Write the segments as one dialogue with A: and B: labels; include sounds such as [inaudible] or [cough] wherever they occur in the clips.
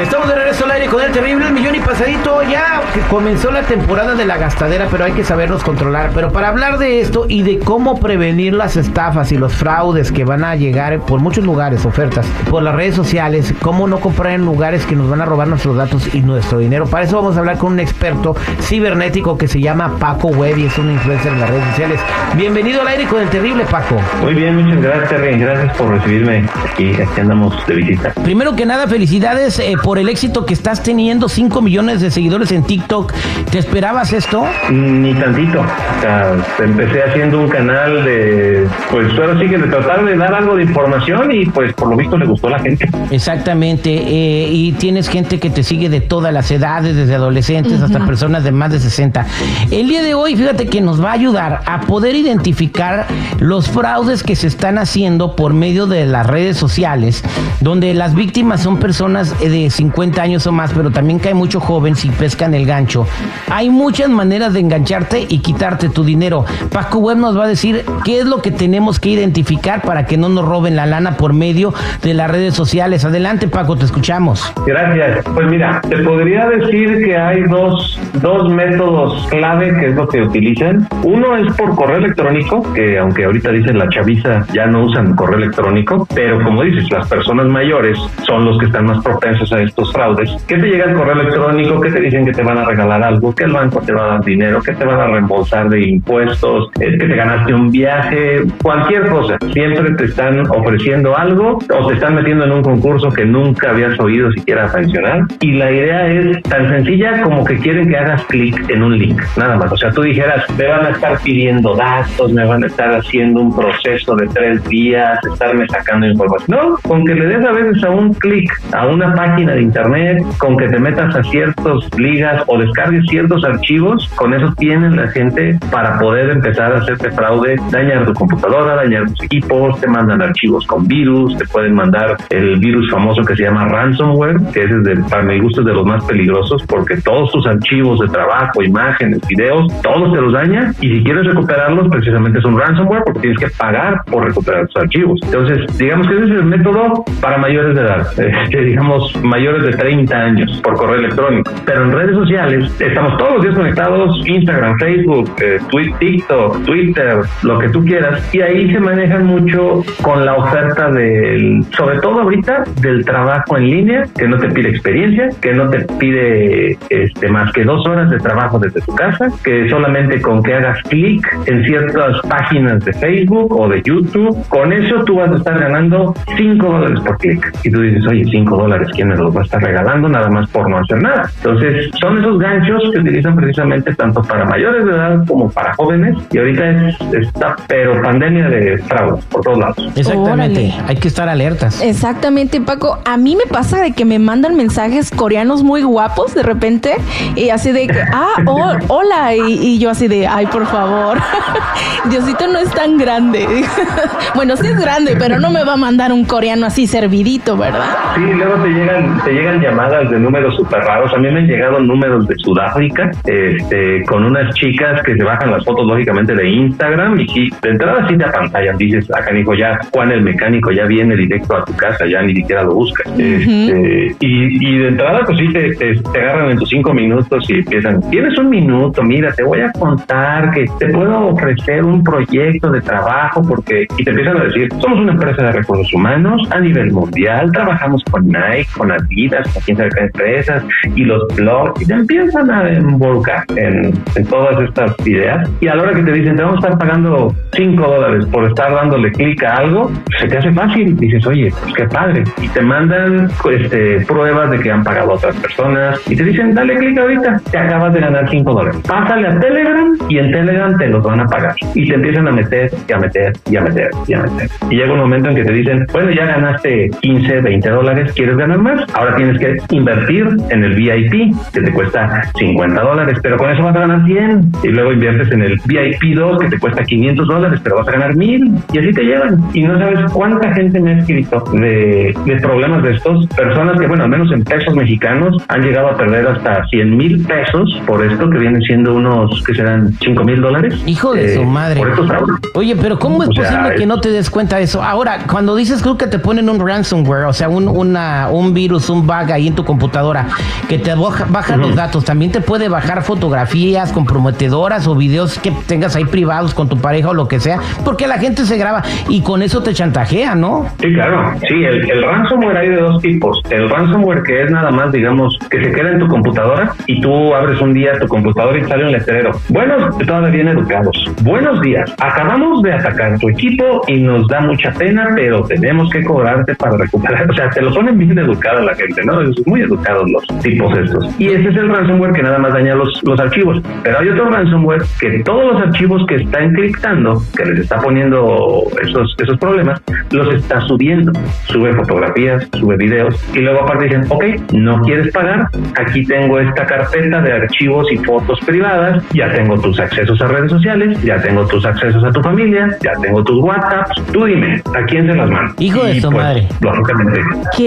A: Estamos de regreso al aire con el terrible el millón y pasadito. Ya comenzó la temporada de la gastadera, pero hay que sabernos controlar. Pero para hablar de esto y de cómo prevenir las estafas y los fraudes que van a llegar por muchos lugares, ofertas, por las redes sociales, cómo no comprar en lugares que nos van a robar nuestros datos y nuestro dinero. Para eso vamos a hablar con un experto cibernético que se llama Paco Web y es un influencer en las redes sociales. Bienvenido al aire con el terrible Paco.
B: Muy bien, muchas gracias, Terry. Gracias por recibirme aquí. Aquí andamos de visita.
A: Primero que nada, felicidades eh, por el éxito que estás teniendo, 5 millones de seguidores en TikTok. ¿Te esperabas esto?
B: Ni tantito. O sea, empecé haciendo un canal de, pues ahora sí que de tratar de dar algo de información y pues por lo visto le gustó a la gente.
A: Exactamente. eh, y tienes gente que te sigue de todas las edades, desde adolescentes hasta personas de más de 60. El día de hoy, fíjate que nos va a ayudar a poder identificar los fraudes que se están haciendo por medio de las redes sociales, donde las víctimas son personas de 50 años o más, pero también cae mucho joven si pescan el gancho. Hay muchas maneras de engancharte y quitarte tu dinero. Paco Web nos va a decir qué es lo que tenemos que identificar para que no nos roben la lana por medio de las redes sociales. Adelante, Paco, te escuchamos.
B: Gracias. Pues mira, te podría decir que hay dos, dos métodos clave que es lo que utilizan. Uno es por correo electrónico, que aunque ahorita dicen la chaviza ya no usan correo electrónico, pero como dices, las personas mayores son los que están más propensos a estos fraudes. Que te llega el correo electrónico, que te dicen que te van a regalar algo, que el banco te va a dar dinero, que te van a reembolsar de impuestos, es que te ganaste un viaje, cualquier cosa. Siempre te están ofreciendo algo o te están metiendo en un concurso que nunca habías oído siquiera mencionar. Y la idea es tan sencilla como que quieren que hagas clic en un link, nada más. O sea, tú dijeras, me van a estar pidiendo datos, me van a estar haciendo un proceso de tres días, estarme sacando información. No, con que le des a veces a un clic a una página de internet, con que te metas a ciertas ligas o descargues ciertos archivos, con eso tienen la gente para poder empezar a hacerte fraude, dañar tu computadora, dañar tus equipos, te mandan archivos con virus, te pueden mandar el virus famoso que se llama ransomware, que es de, para mi gusto es de los más peligrosos porque todos tus archivos de trabajo, imágenes, videos, todos te los daña y si quieres recuperarlos precisamente es un ransomware porque tienes que pagar por recuperar tus archivos. Entonces, digamos que ese es el método para mayores de edad, [laughs] este, digamos mayores de 30 años por correo electrónico. Pero en redes sociales estamos todos los días conectados, Instagram, Facebook, eh, Twi- TikTok, Twitter, lo que tú quieras, y ahí se manejan mucho con la oferta del, sobre todo ahorita, del trabajo en línea, que no te pide experiencia, que no te pide este, más que dos horas de trabajo desde tu casa, que solamente con que hagas clic en ciertas páginas de Facebook o de YouTube, con eso tú vas a estar ganando 5 dólares por clic. Y tú dices, oye, 5 dólares, ¿quién me los va a estar regalando nada más por no hacer nada? Entonces, son esos ganchos que utilizan precisamente tanto para mayores de edad como para jóvenes. Y ahorita es esta, pero pandemia de fraudes por todos lados.
A: Exactamente.
C: Órale.
A: Hay que estar alertas.
C: Exactamente, Paco. A mí me pasa de que me mandan mensajes coreanos muy guapos de repente y así de que, ah, oh, hola, y, y yo así de, ay, por favor, [laughs] Diosito no es tan grande. [laughs] bueno, sí es grande, pero no me va a mandar un coreano así servidito, ¿verdad?
B: Sí, luego te llegan, te llegan llamadas de números súper raros. A mí me han llegado números de Sudáfrica, este, con unas chicas que se bajan las fotos lógicamente de Instagram y sí, de entrada sí te apantallan. Dices, acá dijo ya, Juan el mecánico ya viene directo a tu casa, ya ni siquiera lo buscas. Este, y, y de entrada pues sí te, te, te agarran en tus cinco minutos y empiezan, tienes un minuto, mira, te voy a contar que te puedo ofrecer un proyecto de trabajo porque, y te empiezan a decir, somos una empresa de recursos humanos a nivel mundial, trabajamos con Nike, con Adidas, con quién sabe empresas, y los blogs, y te empiezan a involucrar en, en todas estas ideas. Y a la hora que te dicen, te vamos a estar pagando 5 dólares por estar dándole clic a algo, se te hace fácil y dices, oye, pues qué padre. Y te mandan este, pruebas de que han pagado a otras personas y te dicen, dale clic ahorita, te acabas de ganar 5 dólares. Pásale a Telegram y en Telegram te los van a pagar. Y te empiezan a meter y a meter y a meter y a meter. Y llega un momento en que te dicen, bueno, ya ganaste 15, 20 dólares, ¿quieres ganar más? Ahora tienes que invertir en el VIP, que te cuesta 50 dólares, pero con eso vas a ganar 100. Y luego inviertes en el VIP 2, que te cuesta 500 dólares, pero vas a ganar 1000. Y así te llevan. Y no sabes cuánta gente me ha escrito de, de problemas de estos. Personas que, bueno, al menos en pesos mexicanos, han llegado a perder hasta 100 mil pesos por esto, que vienen siendo unos, que serán 5 mil dólares.
A: Hijo de
B: Eh,
A: su madre.
B: Por estos fraudes.
A: Oye, pero ¿cómo es
B: O sea,
A: posible que
B: es-
A: no te des cuenta de eso? Ahora, cuando dices creo que te ponen un ransomware, o sea, un, una, un virus tienes un bug ahí en tu computadora que te baja, los datos, también te puede bajar fotografías comprometedoras o videos que tengas ahí privados con tu pareja o lo que sea, porque la gente se graba y con eso te chantajea, ¿no?
B: Sí, claro. Sí, el, el ransomware hay de dos tipos. El ransomware que es nada más, digamos, que se queda en tu computadora y tú abres un día tu computadora y sale un letrero. Buenos, todavía bien educados. Buenos días. Acabamos de atacar tu equipo y nos da mucha pena, pero tenemos que cobrarte para recuperar. O sea, te lo ponen bien educada la gente, ¿no? Es muy educados los tipos estos. Y ese es el ransomware que nada más daña los, los archivos. Pero hay otro ransomware que todos los archivos que está encriptando, que les está poniendo esos, esos problemas, los está subiendo. Sube fotografías, sube videos y luego aparte dicen, ok, no quieres pagar, aquí tengo esta carpeta de archivos y fotos privadas, ya tengo tus accesos a redes sociales, ya tengo tus accesos a tu familia, ya tengo tus WhatsApps, tú dime, ¿a quién se las mando?
A: Hijo de su pues, madre.
B: Lógicamente,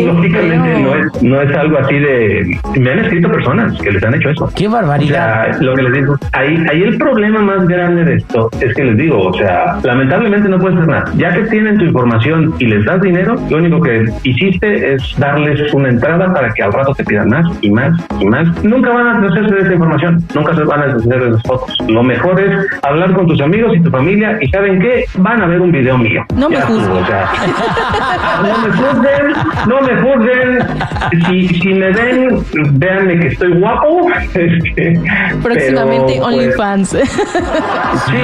B: lógicamente no es, no es algo así de... Me han escrito personas que les han hecho eso.
A: ¡Qué barbaridad!
B: O sea, lo que les digo, ahí, ahí el problema más grande de esto es que les digo, o sea, lamentablemente no puedes hacer nada. Ya que tienen tu información y les das dinero, lo único que hiciste es darles una entrada para que al rato te pidan más y más y más. Nunca van a deshacerse de esa información, nunca se van a deshacer de esas fotos. Lo mejor es hablar con tus amigos y tu familia y ¿saben qué? Van a ver un video mío.
C: No me juzguen. O sea, [laughs]
B: no me juzguen, no me juzguen. Si, si me ven, véanme que estoy guapo. [laughs] Este,
C: Próximamente
B: pero, pues,
C: OnlyFans.
B: Sí,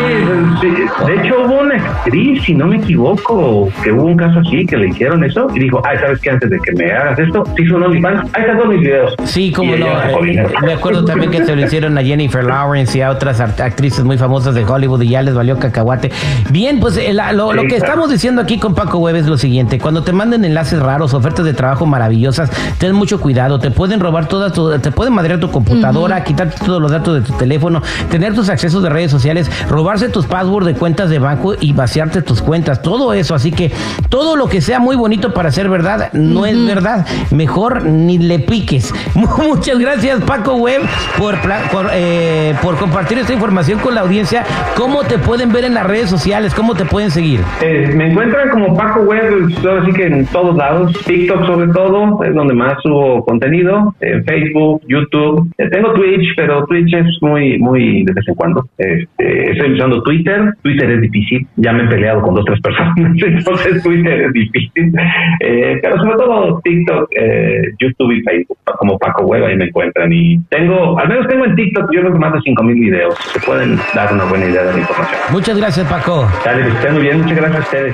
B: sí, de hecho hubo una actriz, si no me equivoco, que hubo un caso así, que le hicieron eso y dijo, ay, ¿sabes qué? Antes de que me hagas esto, te hizo un OnlyFans, ahí están todos mis videos.
A: Sí, como no. Eh, me acuerdo también que se lo hicieron a Jennifer Lawrence y a otras actrices muy famosas de Hollywood y ya les valió cacahuate. Bien, pues eh, lo, lo, que estamos diciendo aquí con Paco Web es lo siguiente. Cuando te manden enlaces raros, ofertas de trabajo maravillosas, ten mucho cuidado. Te pueden robar todas te pueden madrear tu computadora, quitarte todos los datos de tu teléfono, tener tus accesos de redes sociales, robarse tus passwords de cuentas de banco y vaciarte tus cuentas. Todo eso. Así que todo lo que sea muy bonito para ser verdad no es verdad. Mejor ni le piques. [laughs] Muchas gracias, Paco Web, por, por, eh, por compartir esta información con la audiencia. ¿Cómo te pueden ver en las redes sociales? ¿Cómo te pueden seguir?
B: Eh, me encuentran como Paco Web, así que en todos lados. TikTok sobre todo, es donde más subo contenido. En Facebook, YouTube. Eh, tengo Twitch, pero Twitch es muy, muy de vez en cuando. Este, estoy usando Twitter. Twitter es difícil. Ya me he peleado con dos o tres personas. [laughs] Entonces Twitter es difícil. Eh, pero sobre todo TikTok, eh, YouTube y Facebook, como Paco Web, ahí me encuentran. Y tengo, al menos tengo en TikTok, yo creo que más de 5000 videos. Se pueden dar una buena idea de la información.
A: Muchas gracias, Paco.
B: Dale, que estén muy bien. Muchas gracias a ustedes.